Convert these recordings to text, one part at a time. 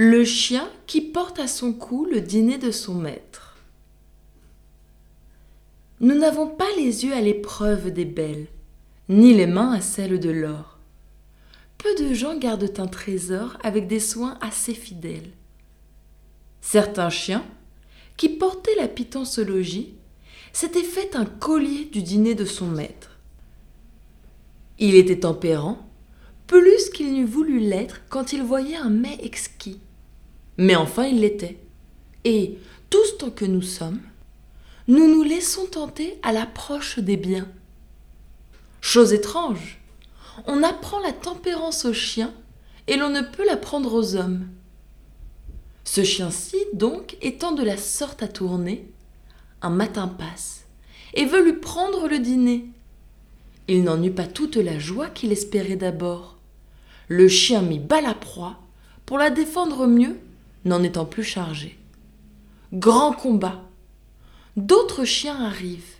Le chien qui porte à son cou le dîner de son maître. Nous n'avons pas les yeux à l'épreuve des belles, ni les mains à celle de l'or. Peu de gens gardent un trésor avec des soins assez fidèles. Certains chiens, qui portaient la logis, s'étaient fait un collier du dîner de son maître. Il était tempérant, plus qu'il n'eût voulu l'être quand il voyait un mets exquis. Mais enfin il l'était. Et, tous tant que nous sommes, nous nous laissons tenter à l'approche des biens. Chose étrange, on apprend la tempérance aux chiens et l'on ne peut l'apprendre aux hommes. Ce chien-ci, donc, étant de la sorte à tourner, un matin passe et veut lui prendre le dîner. Il n'en eut pas toute la joie qu'il espérait d'abord. Le chien mit bas la proie pour la défendre mieux n'en étant plus chargé. Grand combat. D'autres chiens arrivent.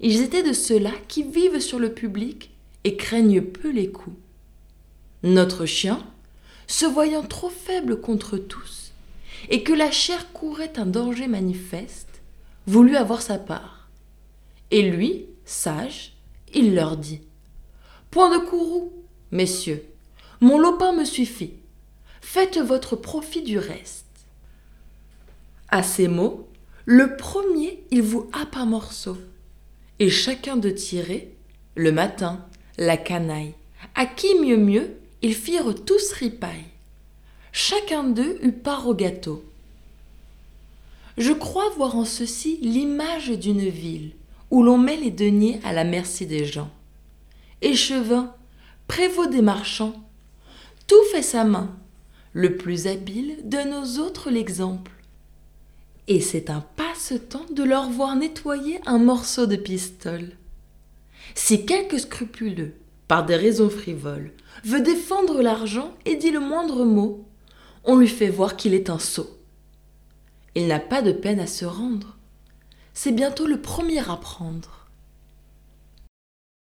Ils étaient de ceux-là qui vivent sur le public et craignent peu les coups. Notre chien, se voyant trop faible contre tous, et que la chair courait un danger manifeste, voulut avoir sa part. Et lui, sage, il leur dit Point de courroux, messieurs, mon lopin me suffit faites votre profit du reste. À ces mots, le premier, il vous happe un morceau, et chacun de tirer, le matin, la canaille, à qui mieux mieux, ils firent tous ripaille. Chacun d'eux eut part au gâteau. Je crois voir en ceci l'image d'une ville où l'on met les deniers à la merci des gens. Échevin, prévôt des marchands, tout fait sa main, le plus habile donne aux autres l'exemple. Et c'est un passe-temps de leur voir nettoyer un morceau de pistole. Si quelque scrupuleux, par des raisons frivoles, veut défendre l'argent et dit le moindre mot, on lui fait voir qu'il est un sot. Il n'a pas de peine à se rendre. C'est bientôt le premier à prendre.